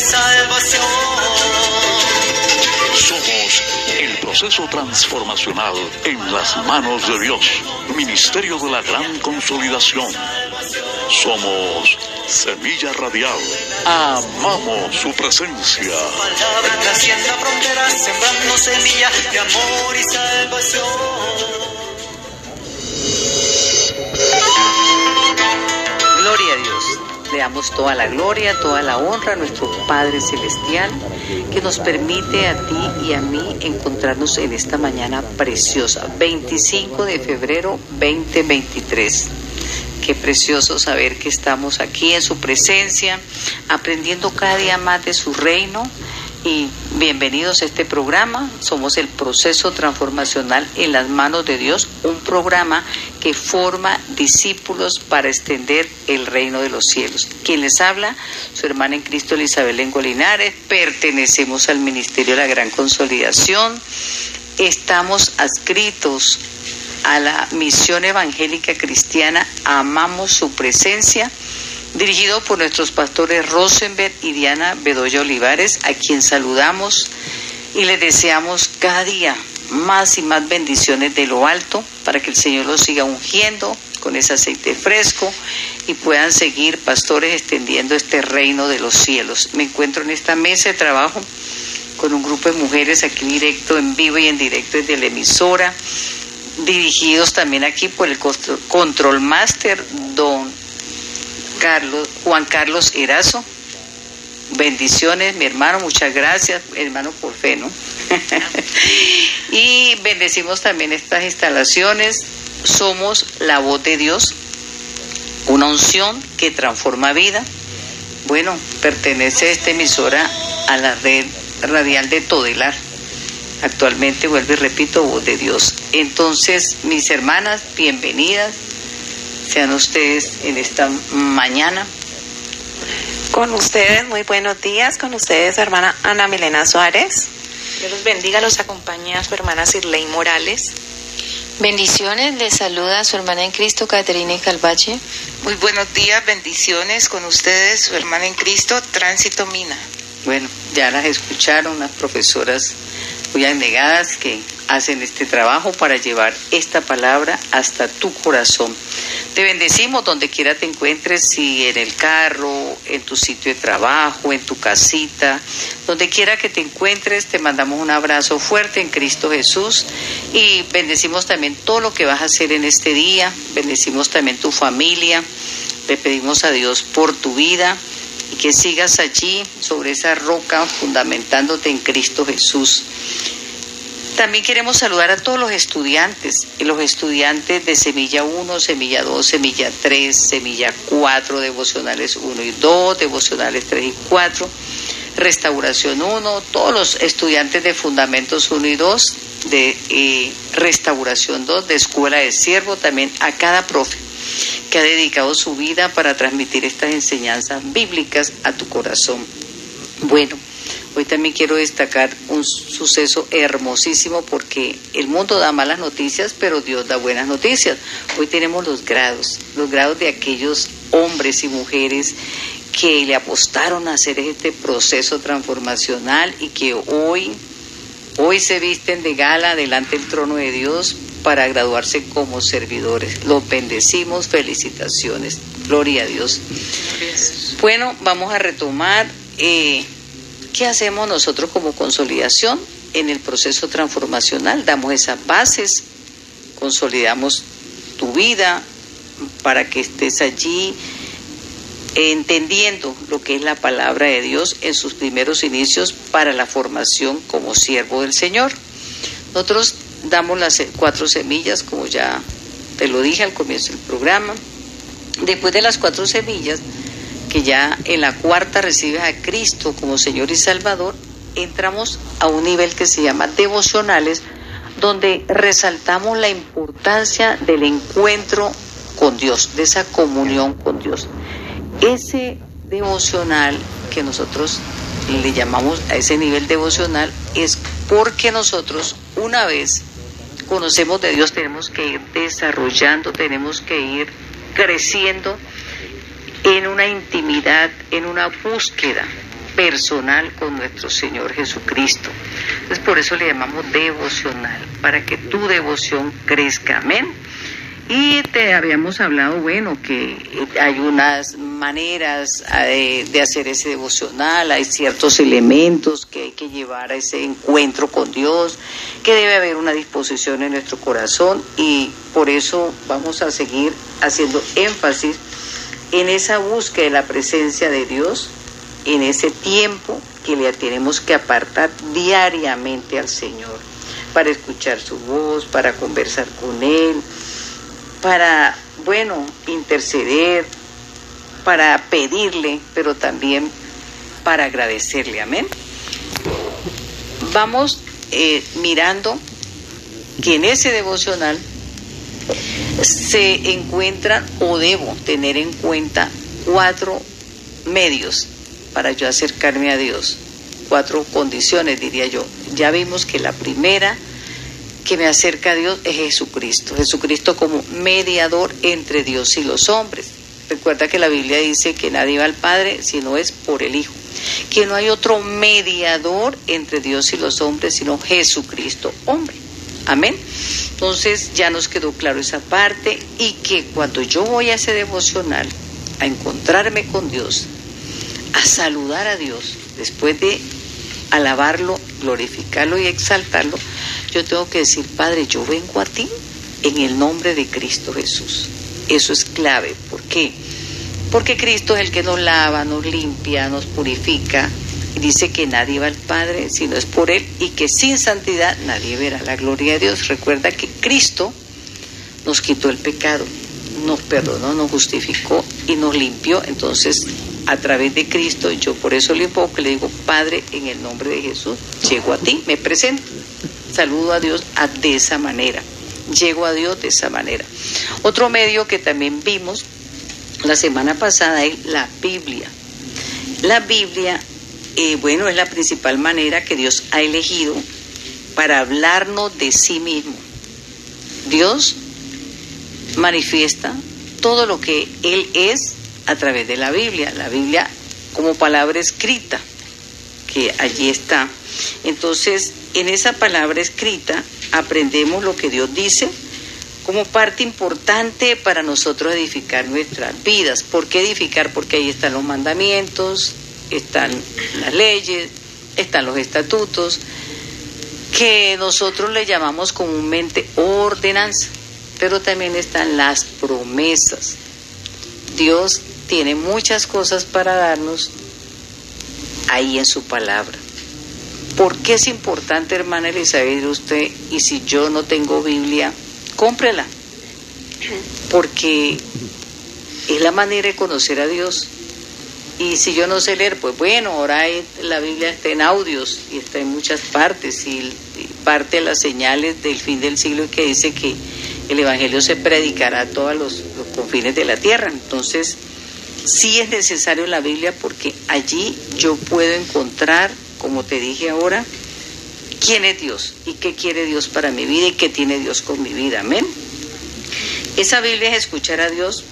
salvación. Somos el proceso transformacional en las manos de Dios. Ministerio de la Gran Consolidación. Somos Semilla Radial. Amamos su presencia. Palabra trascienda fronteras, sembrando semilla de amor y salvación. Gloria a Dios. Le damos toda la gloria, toda la honra a nuestro Padre Celestial, que nos permite a ti y a mí encontrarnos en esta mañana preciosa, 25 de febrero 2023. Qué precioso saber que estamos aquí en su presencia, aprendiendo cada día más de su reino. Y bienvenidos a este programa. Somos el proceso transformacional en las manos de Dios, un programa que forma discípulos para extender el reino de los cielos. Quien les habla, su hermana en Cristo Elizabeth Lengo Linares, pertenecemos al Ministerio de la Gran Consolidación, estamos adscritos a la misión evangélica cristiana, amamos su presencia, dirigido por nuestros pastores Rosenberg y Diana Bedoya Olivares, a quien saludamos y les deseamos cada día más y más bendiciones de lo alto para que el Señor los siga ungiendo con ese aceite fresco y puedan seguir pastores extendiendo este reino de los cielos. Me encuentro en esta mesa de trabajo con un grupo de mujeres aquí directo, en vivo y en directo desde la emisora, dirigidos también aquí por el control, master don Carlos, Juan Carlos Erazo. Bendiciones, mi hermano, muchas gracias, hermano, por fe, ¿no? y bendecimos también estas instalaciones. Somos la voz de Dios, una unción que transforma vida. Bueno, pertenece esta emisora a la red radial de Todelar. Actualmente, vuelvo y repito, voz de Dios. Entonces, mis hermanas, bienvenidas sean ustedes en esta mañana. Con ustedes, muy buenos días. Con ustedes, hermana Ana Milena Suárez. Dios los bendiga, los acompaña su hermana Sirley Morales. Bendiciones, les saluda su hermana en Cristo, Caterina Calvache. Muy buenos días, bendiciones con ustedes, su hermana en Cristo, Tránsito Mina. Bueno, ya las escucharon, las profesoras muy abnegadas que hacen este trabajo para llevar esta palabra hasta tu corazón. Te bendecimos donde quiera te encuentres, si en el carro, en tu sitio de trabajo, en tu casita, donde quiera que te encuentres, te mandamos un abrazo fuerte en Cristo Jesús y bendecimos también todo lo que vas a hacer en este día, bendecimos también tu familia, le pedimos a Dios por tu vida que sigas allí sobre esa roca fundamentándote en Cristo Jesús. También queremos saludar a todos los estudiantes, los estudiantes de Semilla 1, Semilla 2, Semilla 3, Semilla 4, Devocionales 1 y 2, Devocionales 3 y 4, Restauración 1, todos los estudiantes de Fundamentos 1 y 2, de eh, Restauración 2, de Escuela de Siervo, también a cada profe que ha dedicado su vida para transmitir estas enseñanzas bíblicas a tu corazón. Bueno, Hoy también quiero destacar un suceso hermosísimo porque el mundo da malas noticias, pero Dios da buenas noticias. Hoy tenemos los grados, los grados de aquellos hombres y mujeres que le apostaron a hacer este proceso transformacional y que hoy, hoy se visten de gala delante del trono de Dios para graduarse como servidores. Los bendecimos, felicitaciones, gloria a Dios. Bueno, vamos a retomar. Eh, ¿Qué hacemos nosotros como consolidación en el proceso transformacional? Damos esas bases, consolidamos tu vida para que estés allí entendiendo lo que es la palabra de Dios en sus primeros inicios para la formación como siervo del Señor. Nosotros damos las cuatro semillas, como ya te lo dije al comienzo del programa. Después de las cuatro semillas, que ya en la cuarta recibes a Cristo como Señor y Salvador, entramos a un nivel que se llama devocionales, donde resaltamos la importancia del encuentro con Dios, de esa comunión con Dios. Ese devocional que nosotros le llamamos a ese nivel devocional es porque nosotros una vez conocemos de Dios tenemos que ir desarrollando, tenemos que ir creciendo en una intimidad, en una búsqueda personal con nuestro Señor Jesucristo. Entonces por eso le llamamos devocional, para que tu devoción crezca. Amén. Y te habíamos hablado, bueno, que hay unas maneras eh, de hacer ese devocional, hay ciertos elementos que hay que llevar a ese encuentro con Dios, que debe haber una disposición en nuestro corazón y por eso vamos a seguir haciendo énfasis en esa búsqueda de la presencia de Dios, en ese tiempo que le tenemos que apartar diariamente al Señor, para escuchar su voz, para conversar con Él para, bueno, interceder, para pedirle, pero también para agradecerle. Amén. Vamos eh, mirando que en ese devocional se encuentran o debo tener en cuenta cuatro medios para yo acercarme a Dios, cuatro condiciones diría yo. Ya vimos que la primera que me acerca a Dios es Jesucristo. Jesucristo como mediador entre Dios y los hombres. Recuerda que la Biblia dice que nadie va al Padre si no es por el Hijo. Que no hay otro mediador entre Dios y los hombres sino Jesucristo, hombre. Amén. Entonces ya nos quedó claro esa parte y que cuando yo voy a ese devocional, a encontrarme con Dios, a saludar a Dios, después de alabarlo, glorificarlo y exaltarlo, yo tengo que decir, Padre, yo vengo a ti en el nombre de Cristo Jesús. Eso es clave. ¿Por qué? Porque Cristo es el que nos lava, nos limpia, nos purifica. Y dice que nadie va al Padre si no es por Él y que sin santidad nadie verá la gloria de Dios. Recuerda que Cristo nos quitó el pecado, nos perdonó, nos justificó y nos limpió. Entonces, a través de Cristo, yo por eso le invoco, le digo, Padre, en el nombre de Jesús, llego a ti, me presento saludo a Dios de esa manera, llego a Dios de esa manera. Otro medio que también vimos la semana pasada es la Biblia. La Biblia, eh, bueno, es la principal manera que Dios ha elegido para hablarnos de sí mismo. Dios manifiesta todo lo que Él es a través de la Biblia. La Biblia como palabra escrita, que allí está. Entonces, en esa palabra escrita aprendemos lo que Dios dice como parte importante para nosotros edificar nuestras vidas. ¿Por qué edificar? Porque ahí están los mandamientos, están las leyes, están los estatutos, que nosotros le llamamos comúnmente ordenanza, pero también están las promesas. Dios tiene muchas cosas para darnos ahí en su palabra. ¿Por qué es importante, hermana Elizabeth, usted? Y si yo no tengo Biblia, cómprela. Porque es la manera de conocer a Dios. Y si yo no sé leer, pues bueno, ahora la Biblia está en audios y está en muchas partes. Y, parte de las señales del fin del siglo que dice que el Evangelio se predicará a todos los, los confines de la tierra. Entonces, sí es necesario la Biblia porque allí yo puedo encontrar como te dije ahora, quién es Dios y qué quiere Dios para mi vida y qué tiene Dios con mi vida. Amén. Esa Biblia es escuchar a Dios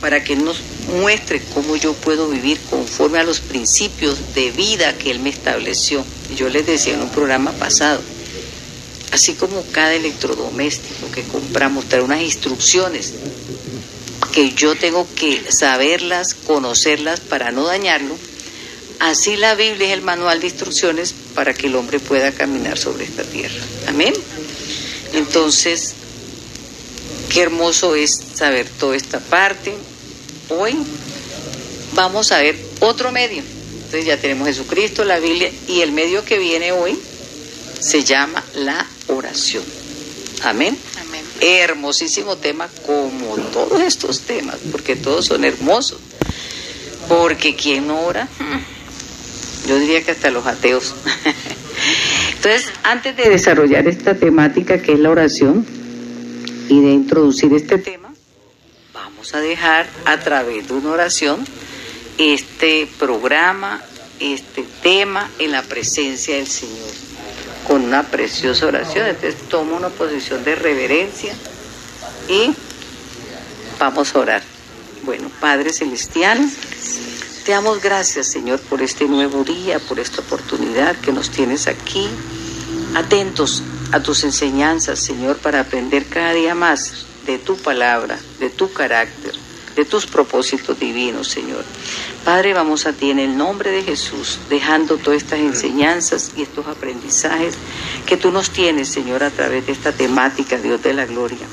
para que nos muestre cómo yo puedo vivir conforme a los principios de vida que Él me estableció. Yo les decía en un programa pasado, así como cada electrodoméstico que compramos trae unas instrucciones que yo tengo que saberlas, conocerlas para no dañarlo, Así la Biblia es el manual de instrucciones para que el hombre pueda caminar sobre esta tierra. Amén. Entonces, qué hermoso es saber toda esta parte. Hoy vamos a ver otro medio. Entonces ya tenemos Jesucristo, la Biblia y el medio que viene hoy se llama la oración. Amén. Amén. Hermosísimo tema todos estos temas, porque todos son hermosos. Porque quien ora, yo diría que hasta los ateos. Entonces, antes de desarrollar esta temática que es la oración y de introducir este tema, vamos a dejar a través de una oración este programa, este tema en la presencia del Señor, con una preciosa oración. Entonces, tomo una posición de reverencia y vamos a orar. Bueno, Padre Celestial, Te damos gracias, Señor, por este nuevo día, por esta oportunidad que nos tienes aquí, atentos a tus enseñanzas, Señor, para aprender cada día más de tu palabra, de tu carácter, de tus propósitos divinos, Señor. Padre, vamos a ti en el nombre de Jesús, dejando todas estas enseñanzas y estos aprendizajes que tú nos tienes, Señor, a través de esta temática, Dios de la Gloria.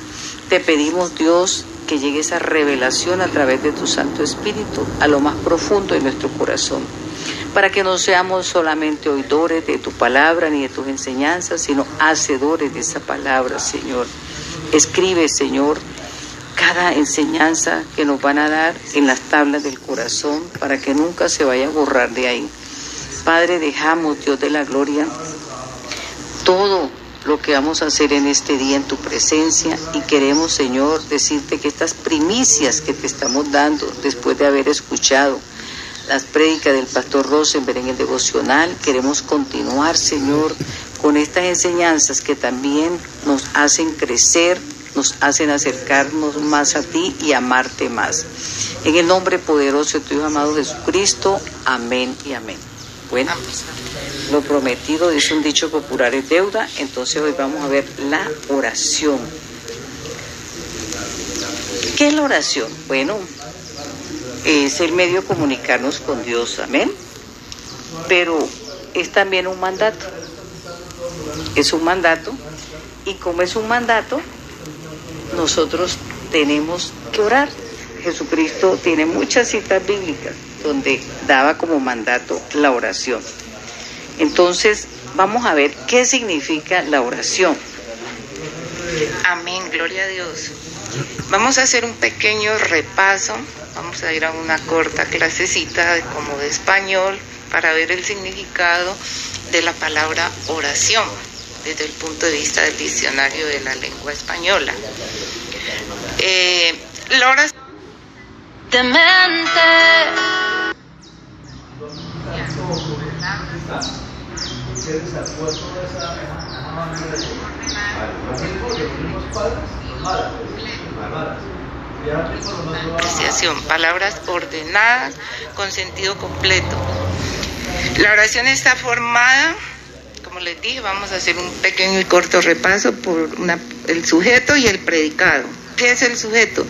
Te pedimos, Dios, que llegue esa revelación a través de tu Santo Espíritu a lo más profundo de nuestro corazón, para que no seamos solamente oidores de tu palabra ni de tus enseñanzas, sino hacedores de esa palabra, Señor. Escribe, Señor, cada enseñanza que nos van a dar en las tablas del corazón para que nunca se vaya a borrar de ahí. Padre, dejamos, Dios de la gloria, todo lo que vamos a hacer en este día en tu presencia y queremos, Señor, decirte que estas primicias que te estamos dando después de haber escuchado las prédicas del pastor Rosenberg en el devocional, queremos continuar, Señor, con estas enseñanzas que también nos hacen crecer, nos hacen acercarnos más a ti y amarte más. En el nombre poderoso de tu Hijo amado Jesucristo, amén y amén. Bueno, lo prometido dice un dicho popular es deuda, entonces hoy vamos a ver la oración. ¿Qué es la oración? Bueno, es el medio de comunicarnos con Dios, amén. Pero es también un mandato. Es un mandato. Y como es un mandato, nosotros tenemos que orar. Jesucristo tiene muchas citas bíblicas donde daba como mandato la oración. Entonces, vamos a ver qué significa la oración. Amén, gloria a Dios. Vamos a hacer un pequeño repaso, vamos a ir a una corta clasecita de, como de español para ver el significado de la palabra oración desde el punto de vista del diccionario de la lengua española. Eh, la oración Apreciación, palabras ordenadas con sentido completo. La oración está formada, como les dije, vamos a hacer un pequeño y corto repaso por una- el sujeto y el predicado. ¿Qué es el sujeto?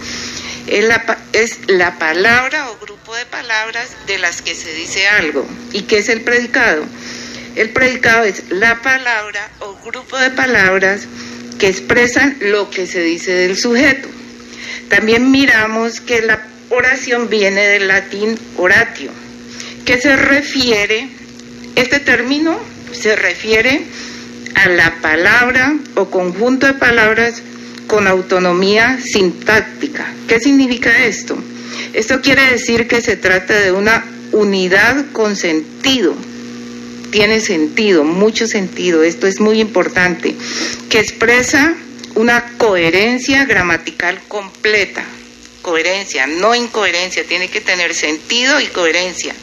Es la, es la palabra o grupo de palabras de las que se dice algo. ¿Y qué es el predicado? El predicado es la palabra o grupo de palabras que expresan lo que se dice del sujeto. También miramos que la oración viene del latín oratio, que se refiere, este término se refiere a la palabra o conjunto de palabras con autonomía sintáctica. ¿Qué significa esto? Esto quiere decir que se trata de una unidad con sentido. Tiene sentido, mucho sentido, esto es muy importante, que expresa una coherencia gramatical completa. Coherencia, no incoherencia, tiene que tener sentido y coherencia.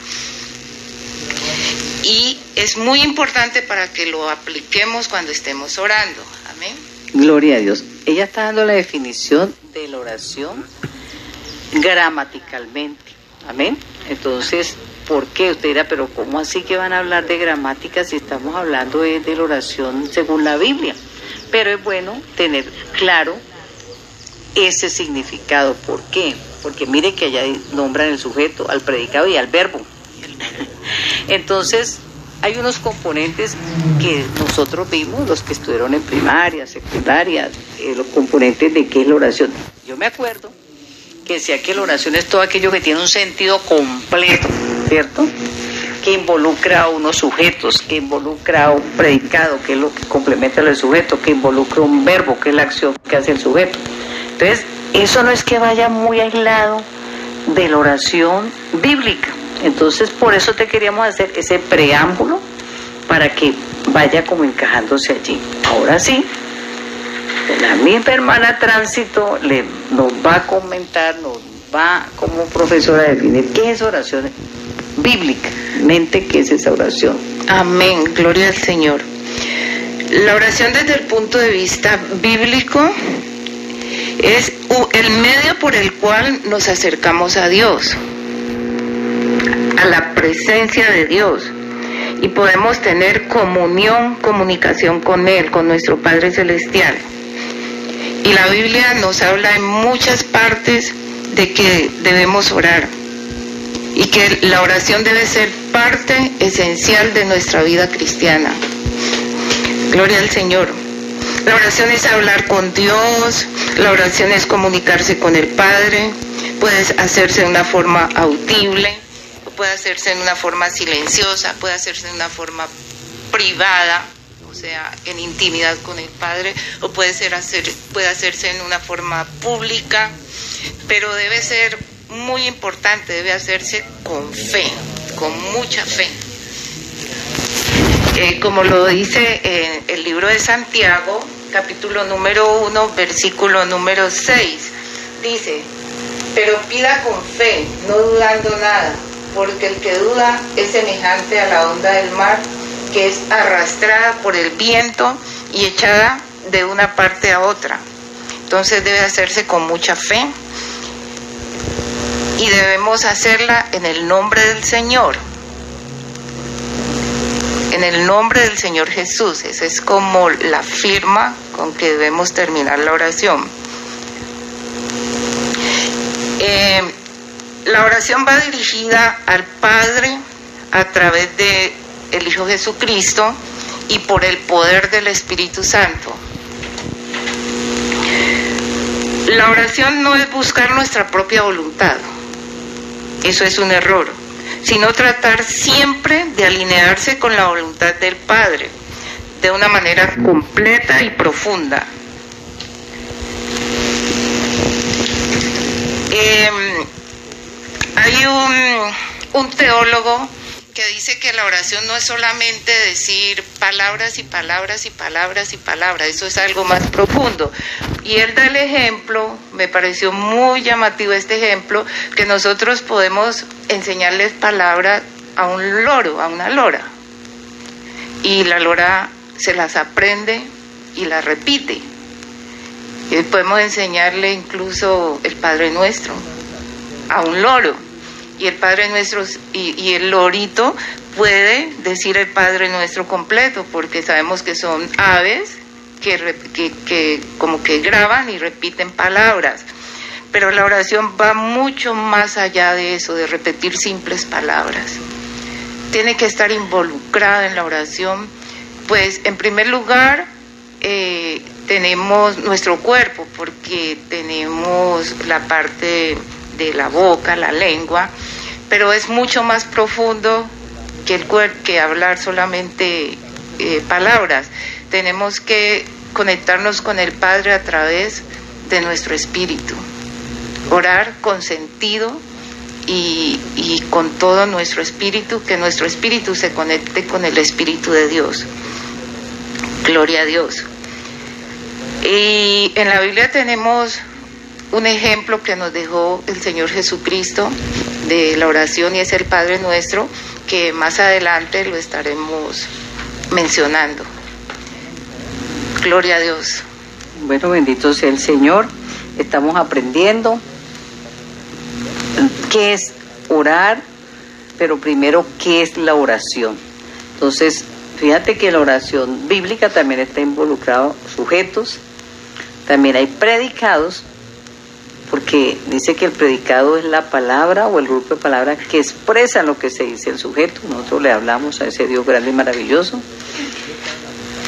Y es muy importante para que lo apliquemos cuando estemos orando. Amén. Gloria a Dios. Ella está dando la definición de la oración gramaticalmente. Amén. Entonces, ¿por qué? Usted dirá, pero ¿cómo así que van a hablar de gramática si estamos hablando de, de la oración según la Biblia? Pero es bueno tener claro ese significado. ¿Por qué? Porque mire que allá nombran el sujeto, al predicado y al verbo. Entonces, hay unos componentes que nosotros vimos, los que estuvieron en primaria, secundaria, eh, los componentes de qué es la oración. Yo me acuerdo que decía que la oración es todo aquello que tiene un sentido completo, ¿cierto? Que involucra a unos sujetos, que involucra a un predicado, que es lo que complementa al sujeto, que involucra un verbo, que es la acción que hace el sujeto. Entonces, eso no es que vaya muy aislado de la oración bíblica. Entonces, por eso te queríamos hacer ese preámbulo para que vaya como encajándose allí. Ahora sí, la misma hermana Tránsito le, nos va a comentar, nos va como profesora a definir qué es oración bíblicamente, qué es esa oración. Amén, gloria al Señor. La oración desde el punto de vista bíblico es el medio por el cual nos acercamos a Dios. a la presencia de Dios y podemos tener comunión, comunicación con Él, con nuestro Padre Celestial. Y la Biblia nos habla en muchas partes de que debemos orar y que la oración debe ser parte esencial de nuestra vida cristiana. Gloria al Señor. La oración es hablar con Dios, la oración es comunicarse con el Padre, puede hacerse de una forma audible, puede hacerse en una forma silenciosa, puede hacerse de una forma privada, o sea, en intimidad con el Padre, o puede, ser hacer, puede hacerse en una forma pública, pero debe ser muy importante, debe hacerse con fe, con mucha fe. Eh, como lo dice en el libro de Santiago, capítulo número 1, versículo número 6, dice, pero pida con fe, no dudando nada, porque el que duda es semejante a la onda del mar, que es arrastrada por el viento y echada de una parte a otra. Entonces debe hacerse con mucha fe y debemos hacerla en el nombre del Señor en el nombre del Señor Jesús. Esa es como la firma con que debemos terminar la oración. Eh, la oración va dirigida al Padre a través de Hijo Jesucristo y por el poder del Espíritu Santo. La oración no es buscar nuestra propia voluntad. Eso es un error sino tratar siempre de alinearse con la voluntad del Padre de una manera completa y profunda. Em, hay un, un teólogo que dice que la oración no es solamente decir palabras y palabras y palabras y palabras, eso es algo más profundo. Y él da el ejemplo, me pareció muy llamativo este ejemplo, que nosotros podemos enseñarles palabras a un loro, a una lora. Y la lora se las aprende y las repite. Y podemos enseñarle incluso el Padre Nuestro a un loro. Y el Padre Nuestro y, el lorito puede decir el Padre Nuestro completo, porque sabemos que son aves que, como que graban y repiten palabras. Pero la oración va mucho más allá de eso, de repetir simples palabras. Tiene que estar involucrada en la oración, pues en primer lugar eh, tenemos nuestro cuerpo, porque tenemos la parte de la boca, la lengua, pero es mucho más profundo que, el que hablar solamente eh, palabras. Tenemos que conectarnos con el Padre a través de nuestro espíritu orar con sentido y, con todo nuestro espíritu, que nuestro espíritu se conecte con el espíritu de Dios. Gloria a Dios. Y en la Biblia tenemos un ejemplo que nos dejó el Señor Jesucristo de la oración y es el Padre nuestro, que más adelante lo estaremos mencionando. Gloria a Dios. Bueno, bendito sea el Señor. Estamos aprendiendo qué es orar, pero primero qué es la oración. Entonces, fíjate que la oración bíblica también está involucrado sujetos, también hay predicados, porque dice que el predicado es la palabra o el grupo de palabras que expresan lo que se dice el sujeto. Nosotros le hablamos a ese Dios grande y maravilloso.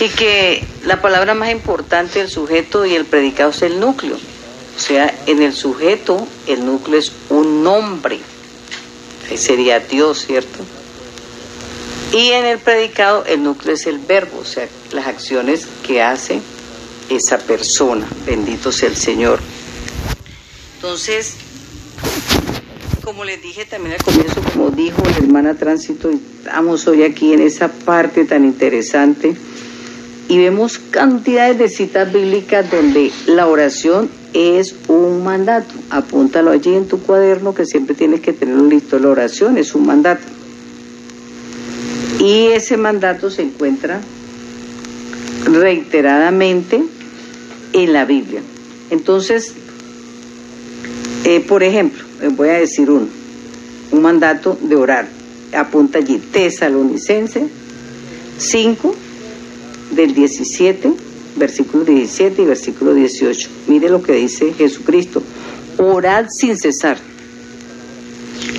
Y que la palabra más importante del sujeto y el predicado es el núcleo. O sea, en el sujeto el núcleo es un nombre, ahí sería Dios, ¿cierto? Y en el predicado el núcleo es el verbo, o sea, las acciones que hace esa persona. Bendito sea el Señor. Entonces, como les dije también al comienzo, como dijo la hermana Tránsito, estamos hoy aquí en esa parte tan interesante y vemos cantidades de citas bíblicas donde la oración es un mandato. Apúntalo allí en tu cuaderno que siempre tienes que tenerlo listo. La oración es un mandato. Y ese mandato se encuentra reiteradamente en la Biblia. Entonces, eh, por ejemplo, voy a decir uno, un mandato de orar. apunta allí, Tesalonicense 5, del 17, versículo 17 y versículo 18. Mire lo que dice Jesucristo. Orad sin cesar.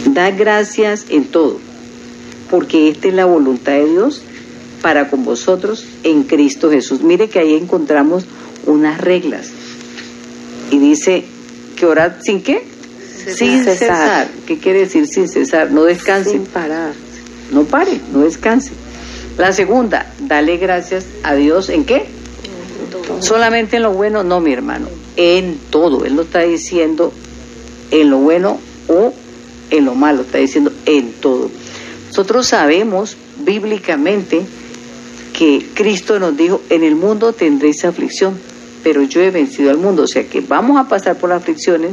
Da gracias en todo, porque esta es la voluntad de Dios para con vosotros en Cristo Jesús. Mire que ahí encontramos unas reglas. Y dice que orad sin qué? Sin cesar. cesar. ¿Qué quiere decir sin cesar? No descanse. Sin parar. No pare, no descanse. La segunda, dale gracias a Dios en qué? Solamente en lo bueno, no, mi hermano, en todo. Él lo está diciendo en lo bueno o en lo malo, está diciendo en todo. Nosotros sabemos bíblicamente que Cristo nos dijo, en el mundo tendréis aflicción, pero yo he vencido al mundo. O sea que vamos a pasar por las aflicciones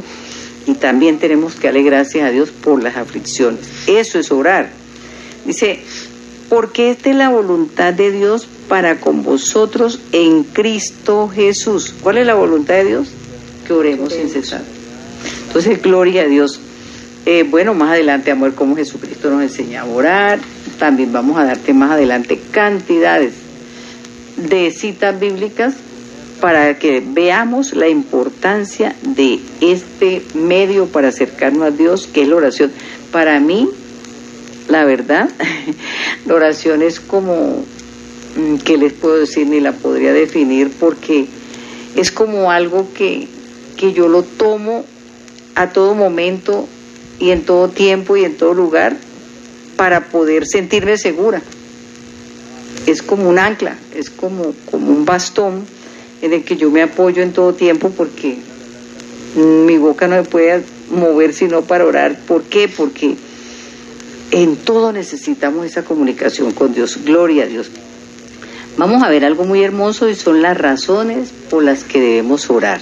y también tenemos que darle gracias a Dios por las aflicciones. Eso es orar. Dice, porque esta es la voluntad de Dios para con vosotros en Cristo Jesús. ¿Cuál es la voluntad de Dios? Que oremos sin cesar. Entonces, gloria a Dios. Eh, bueno, más adelante vamos a ver cómo Jesucristo nos enseña a orar. También vamos a darte más adelante cantidades de citas bíblicas para que veamos la importancia de este medio para acercarnos a Dios, que es la oración. Para mí, la verdad, la oración es como, mm, ¿qué les puedo decir? Ni la podría definir porque es como algo que, que yo lo tomo a todo momento y en todo tiempo y en todo lugar para poder sentirme segura. Es como un ancla, es como, como un bastón en el que yo me apoyo en todo tiempo porque mi boca no me puede mover sino para orar. ¿Por qué? Porque en todo necesitamos esa comunicación con Dios. Gloria a Dios. Vamos a ver algo muy hermoso y son las razones por las que debemos orar.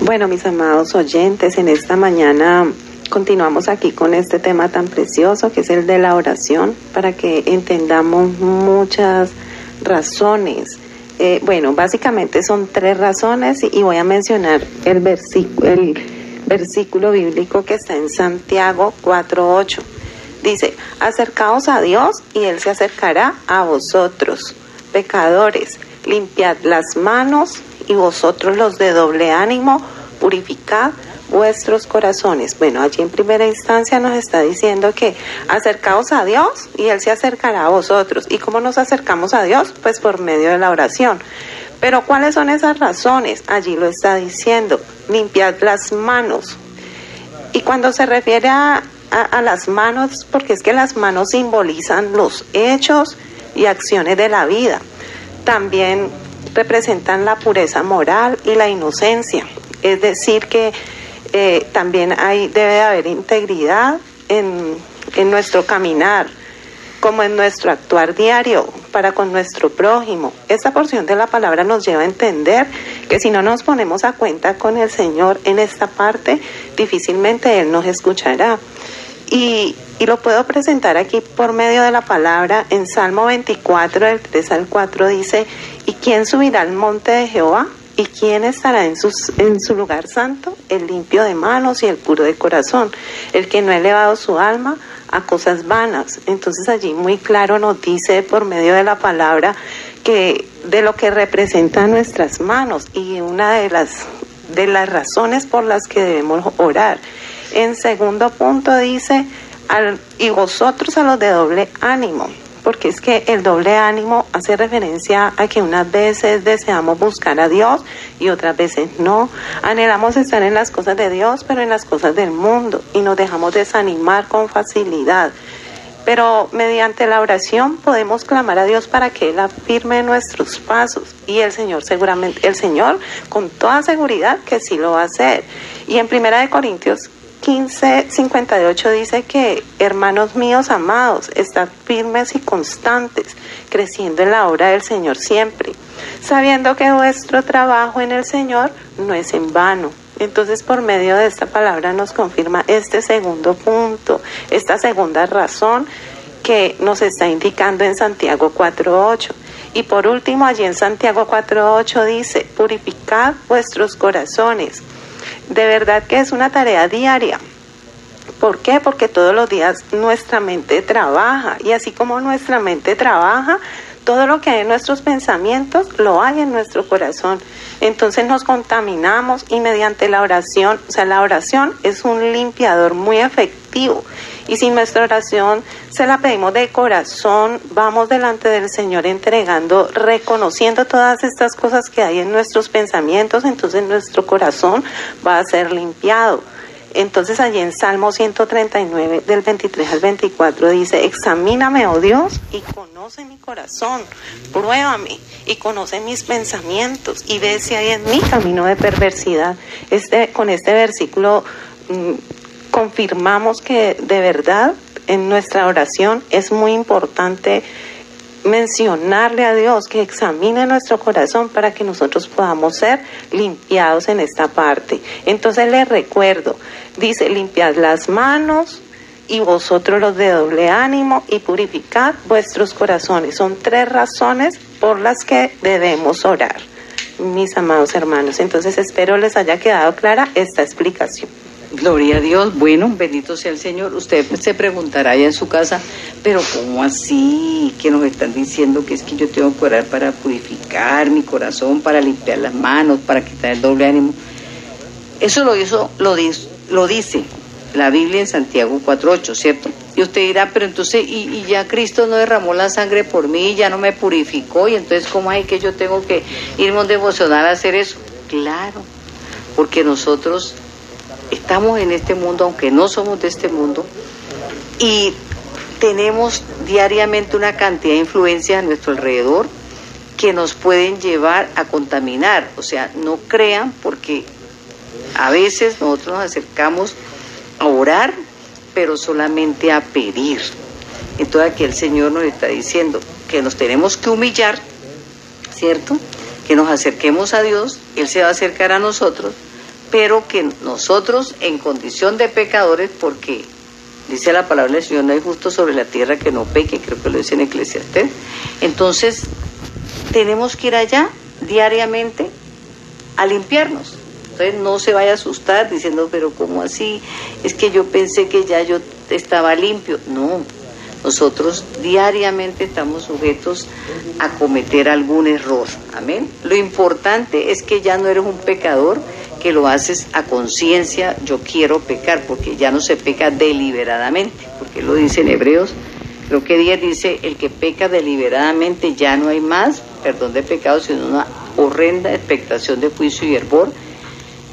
Bueno, mis amados oyentes, en esta mañana continuamos aquí con este tema tan precioso que es el de la oración para que entendamos muchas razones. Eh, bueno, básicamente son tres razones y voy a mencionar el, versículo, el versículo bíblico que está en Santiago 4.8. Dice, acercaos a Dios y Él se acercará a vosotros, pecadores, limpiad las manos y vosotros los de doble ánimo, purificad vuestros corazones. Bueno, allí en primera instancia nos está diciendo que acercaos a Dios y Él se acercará a vosotros. ¿Y cómo nos acercamos a Dios? Pues por medio de la oración. Pero ¿cuáles son esas razones? Allí lo está diciendo, limpiad las manos. Y cuando se refiere a, a, a las manos, porque es que las manos simbolizan los hechos y acciones de la vida. También representan la pureza moral y la inocencia. Es decir, que eh, también hay, debe de haber integridad en, en nuestro caminar, como en nuestro actuar diario para con nuestro prójimo. Esta porción de la palabra nos lleva a entender que si no nos ponemos a cuenta con el Señor en esta parte, difícilmente Él nos escuchará. Y, y lo puedo presentar aquí por medio de la palabra en Salmo 24, del 3 al 4 dice, ¿y quién subirá al monte de Jehová? ¿Y quién estará en, sus, en su lugar santo? El limpio de manos y el puro de corazón, el que no ha elevado su alma a cosas vanas. Entonces allí muy claro nos dice por medio de la palabra que de lo que representan nuestras manos y una de las de las razones por las que debemos orar. En segundo punto dice al, y vosotros a los de doble ánimo porque es que el doble ánimo hace referencia a que unas veces deseamos buscar a Dios y otras veces no. Anhelamos estar en las cosas de Dios, pero en las cosas del mundo y nos dejamos desanimar con facilidad. Pero mediante la oración podemos clamar a Dios para que Él afirme nuestros pasos y el Señor seguramente, el Señor con toda seguridad que sí lo va a hacer. Y en Primera de Corintios 15:58 dice que, hermanos míos amados, estad firmes y constantes, creciendo en la obra del Señor siempre, sabiendo que vuestro trabajo en el Señor no es en vano. Entonces, por medio de esta palabra nos confirma este segundo punto, esta segunda razón que nos está indicando en Santiago 4.8. Y por último, allí en Santiago 4.8 dice, purificad vuestros corazones de verdad que es una tarea diaria ¿Por qué? Porque todos los días nuestra mente trabaja y así como nuestra mente trabaja, todo lo que hay en nuestros pensamientos lo hay en nuestro corazón. Entonces nos contaminamos y mediante la oración, o sea, la oración es un limpiador muy efectivo. Y si nuestra oración se la pedimos de corazón, vamos delante del Señor entregando, reconociendo todas estas cosas que hay en nuestros pensamientos, entonces nuestro corazón va a ser limpiado. Entonces allí en Salmo 139 del 23 al 24 dice, examíname, oh Dios, y conoce mi corazón, pruébame y conoce mis pensamientos y ve si hay en mí camino de perversidad. Este, con este versículo mm, confirmamos que de verdad en nuestra oración es muy importante mencionarle a Dios que examine nuestro corazón para que nosotros podamos ser limpiados en esta parte. Entonces les recuerdo, dice, limpiad las manos y vosotros los de doble ánimo y purificad vuestros corazones. Son tres razones por las que debemos orar, mis amados hermanos. Entonces espero les haya quedado clara esta explicación. Gloria a Dios. Bueno, bendito sea el Señor. Usted se preguntará allá en su casa, pero ¿cómo así? Que nos están diciendo que es que yo tengo que orar para purificar mi corazón, para limpiar las manos, para quitar el doble ánimo. Eso lo hizo, lo, lo dice la Biblia en Santiago 4.8, ¿cierto? Y usted dirá, pero entonces, y, ya Cristo no derramó la sangre por mí, ya no me purificó, y entonces, ¿cómo hay que yo tengo que irme a un devocional a hacer eso? Claro, porque nosotros estamos en este mundo, aunque no somos de este mundo, y tenemos diariamente una cantidad de influencias a nuestro alrededor que nos pueden llevar a contaminar. O sea, no crean porque a veces nosotros nos acercamos a orar, pero solamente a pedir. Entonces aquí el Señor nos está diciendo que nos tenemos que humillar, ¿cierto? Que nos acerquemos a Dios, Él se va a acercar a nosotros pero que nosotros en condición de pecadores, porque dice la palabra del Señor, no hay justo sobre la tierra que no peque, creo que lo dice en Eclesiastés, entonces tenemos que ir allá diariamente a limpiarnos. Entonces no se vaya a asustar diciendo, pero ¿cómo así? Es que yo pensé que ya yo estaba limpio. No, nosotros diariamente estamos sujetos a cometer algún error. Amén. Lo importante es que ya no eres un pecador, que lo haces a conciencia, yo quiero pecar, porque ya no se peca deliberadamente, porque lo dice en Hebreos, creo que 10 dice, el que peca deliberadamente ya no hay más perdón de pecado, sino una horrenda expectación de juicio y hervor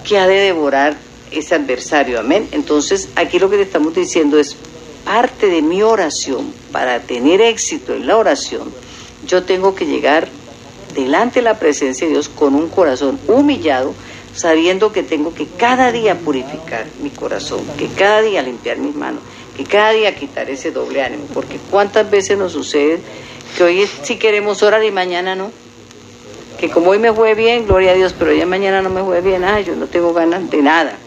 que ha de devorar ese adversario, amén. Entonces, aquí lo que le estamos diciendo es parte de mi oración, para tener éxito en la oración, yo tengo que llegar delante de la presencia de Dios con un corazón humillado, sabiendo que tengo que cada día purificar mi corazón, que cada día limpiar mis manos, que cada día quitar ese doble ánimo, porque cuántas veces nos sucede que hoy sí queremos orar y mañana no, que como hoy me fue bien, gloria a Dios, pero ya mañana no me fue bien, ah, yo no tengo ganas de nada.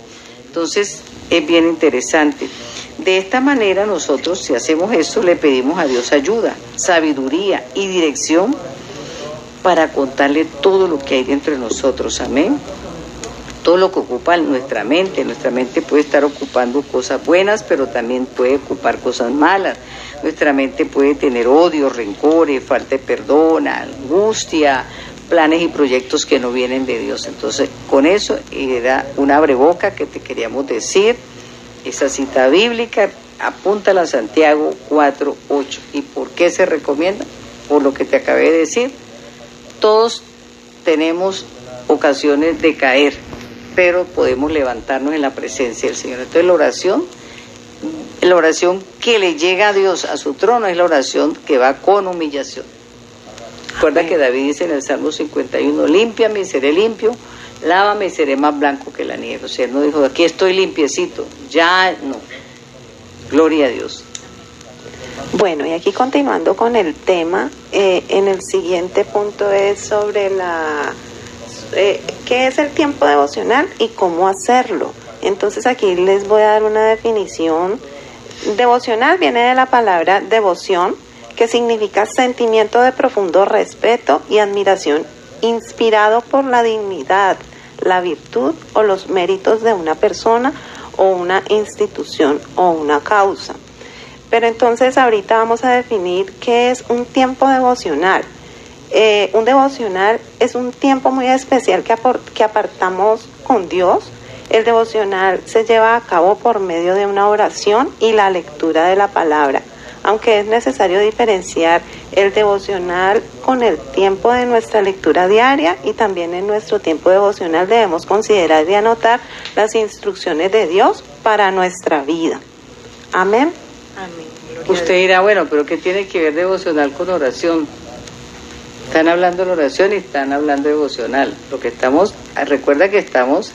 Entonces es bien interesante. De esta manera nosotros, si hacemos esto, le pedimos a Dios ayuda, sabiduría y dirección para contarle todo lo que hay dentro de nosotros. Amén todo lo que ocupa nuestra mente. Nuestra mente puede estar ocupando cosas buenas, pero también puede ocupar cosas malas. Nuestra mente puede tener odio, rencores, falta de perdón, angustia, planes y proyectos que no vienen de Dios. Entonces, con eso era una abreboca que te queríamos decir. Esa cita bíblica, apúntala a Santiago 4, 8. ¿Y por qué se recomienda? Por lo que te acabé de decir. Todos tenemos ocasiones de caer, pero podemos levantarnos en la presencia del Señor. Entonces la oración, la oración que le llega a Dios a su trono es la oración que va con humillación. Recuerda que David dice en el Salmo 51, límpiame y seré limpio, lávame y seré más blanco que la nieve. O sea, él no dijo, aquí estoy limpiecito, ya no. Gloria a Dios. Bueno, y aquí continuando con el tema, eh, en el siguiente punto es sobre la eh, qué es el tiempo devocional y cómo hacerlo. Entonces aquí les voy a dar una definición. Devocional viene de la palabra devoción, que significa sentimiento de profundo respeto y admiración inspirado por la dignidad, la virtud o los méritos de una persona o una institución o una causa. Pero entonces ahorita vamos a definir qué es un tiempo devocional. Eh, un devocional es un tiempo muy especial que, que apartamos con Dios. El devocional se lleva a cabo por medio de una oración y la lectura de la palabra aunque es necesario diferenciar el devocional con el tiempo de nuestra lectura diaria y también en nuestro tiempo devocional debemos considerar y anotar las instrucciones de Dios para nuestra vida. Amén. Usted dirá, bueno, pero ¿qué tiene que ver devocional con oración? Están hablando de oración y están hablando de devocional. Lo que estamos, recuerda que estamos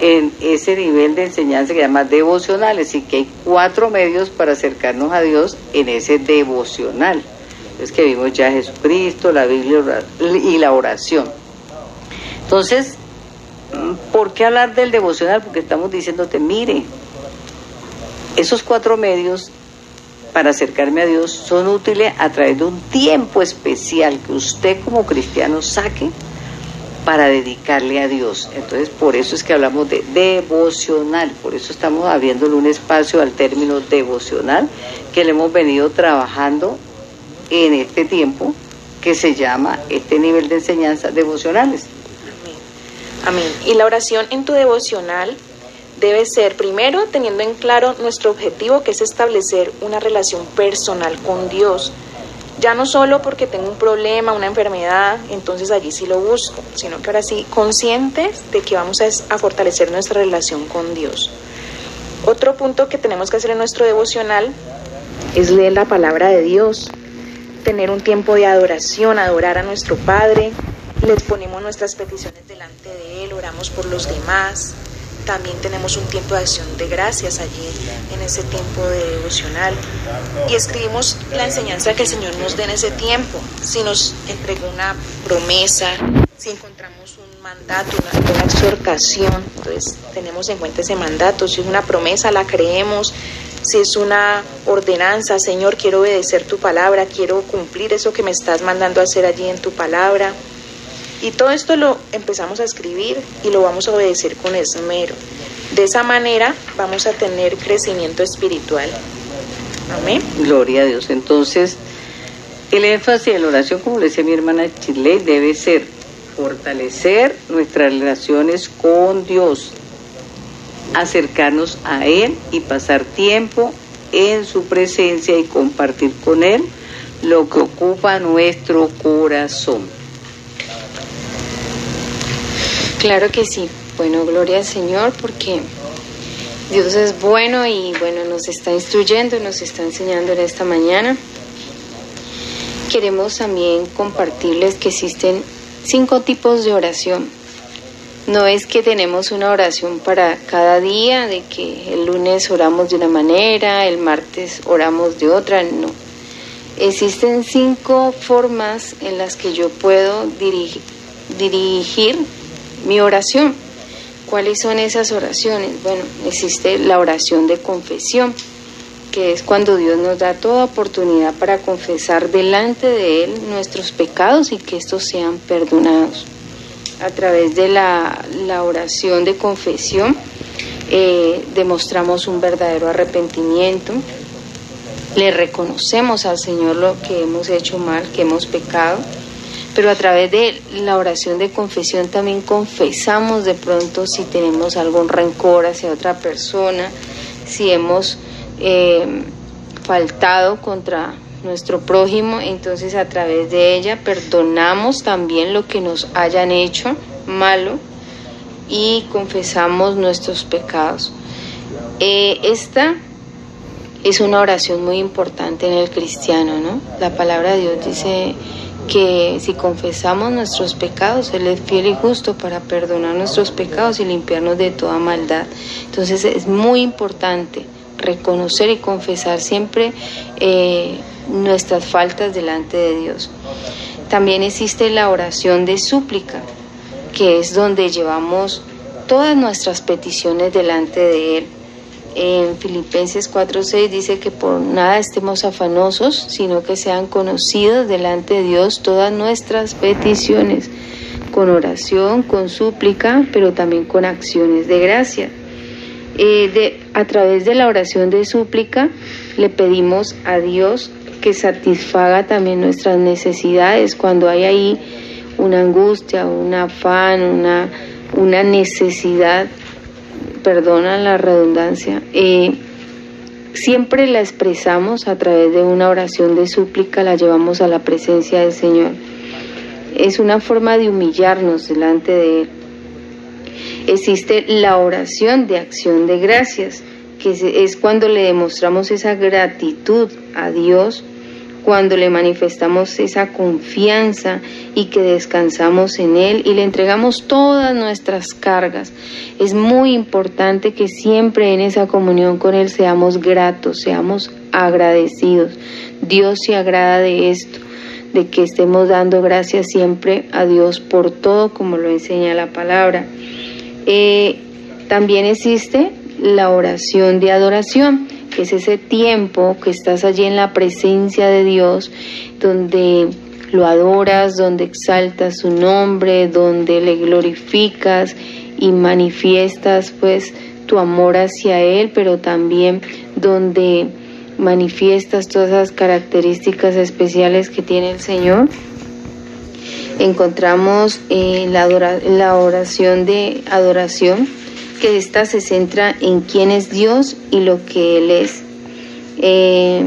en ese nivel de enseñanza que se llama devocional, así que hay cuatro medios para acercarnos a Dios en ese devocional. Es que vimos ya Jesucristo, la Biblia y la oración. Entonces, ¿por qué hablar del devocional? Porque estamos diciéndote, mire, esos cuatro medios para acercarme a Dios son útiles a través de un tiempo especial que usted como cristiano saque para dedicarle a Dios. Entonces, por eso es que hablamos de devocional, por eso estamos abriéndole un espacio al término devocional que le hemos venido trabajando en este tiempo que se llama este nivel de enseñanza devocionales. Amén. Amén. Y la oración en tu devocional debe ser primero teniendo en claro nuestro objetivo que es establecer una relación personal con Dios. Ya no solo porque tengo un problema, una enfermedad, entonces allí sí lo busco, sino que ahora sí conscientes de que vamos a, fortalecer nuestra relación con Dios. Otro punto que tenemos que hacer en nuestro devocional es leer la palabra de Dios, tener un tiempo de adoración, adorar a nuestro Padre, les ponemos nuestras peticiones delante de Él, oramos por los demás, también tenemos un tiempo de acción de gracias allí en ese tiempo de devocional y escribimos la enseñanza que el Señor nos dé en ese tiempo. Si nos entregó una promesa, si encontramos un mandato, una, una exhortación, entonces tenemos en cuenta ese mandato. Si es una promesa, la creemos. Si es una ordenanza, Señor, quiero obedecer tu palabra, quiero cumplir eso que me estás mandando a hacer allí en tu palabra. Y todo esto lo empezamos a escribir y lo vamos a obedecer con esmero. De esa manera vamos a tener crecimiento espiritual. Amén. Gloria a Dios. Entonces, el énfasis de la oración, como le decía mi hermana Chile, debe ser fortalecer nuestras relaciones con Dios, acercarnos a Él y pasar tiempo en su presencia y compartir con Él lo que ocupa nuestro corazón. Claro que sí. Bueno, gloria al Señor porque Dios es bueno y bueno, nos está instruyendo, nos está enseñando en esta mañana. Queremos también compartirles que existen cinco tipos de oración. No es que tenemos una oración para cada día, de que el lunes oramos de una manera, el martes oramos de otra, no. Existen cinco formas en las que yo puedo dirigir, dirigir mi oración. ¿Cuáles son esas oraciones? Bueno, existe la oración de confesión, que es cuando Dios nos da toda oportunidad para confesar delante de Él nuestros pecados y que estos sean perdonados. A través de la, oración de confesión eh, demostramos un verdadero arrepentimiento, le reconocemos al Señor lo que hemos hecho mal, que hemos pecado pero a través de la oración de confesión también confesamos de pronto si tenemos algún rencor hacia otra persona, si hemos eh, faltado contra nuestro prójimo, entonces a través de ella perdonamos también lo que nos hayan hecho malo y confesamos nuestros pecados. Eh, esta es una oración muy importante en el cristiano, ¿no? La palabra de Dios dice que si confesamos nuestros pecados, Él es fiel y justo para perdonar nuestros pecados y limpiarnos de toda maldad. Entonces es muy importante reconocer y confesar siempre eh, nuestras faltas delante de Dios. También existe la oración de súplica, que es donde llevamos todas nuestras peticiones delante de Él en Filipenses 4:6 dice que por nada estemos afanosos, sino que sean conocidos delante de Dios todas nuestras peticiones, con oración, con súplica, pero también con acciones de gracia. Eh, de, a través de la oración de súplica le pedimos a Dios que satisfaga también nuestras necesidades cuando hay ahí una angustia, un afán, una, una necesidad, perdona la redundancia, siempre la expresamos a través de una oración de súplica, la llevamos a la presencia del Señor. Es una forma de humillarnos delante de Él. Existe la oración de acción de gracias, que es cuando le demostramos esa gratitud a Dios cuando le manifestamos esa confianza y que descansamos en Él y le entregamos todas nuestras cargas. Es muy importante que siempre en esa comunión con Él seamos gratos, seamos agradecidos. Dios se agrada de esto, de que estemos dando gracias siempre a Dios por todo, como lo enseña la palabra. Eh, también existe la oración de adoración que es ese tiempo que estás allí en la presencia de Dios, donde lo adoras, donde exaltas su nombre, donde le glorificas y manifiestas pues tu amor hacia Él, pero también donde manifiestas todas esas características especiales que tiene el Señor. Encontramos eh, la, la oración de adoración, que esta se centra en quién es Dios y lo que Él es. Eh,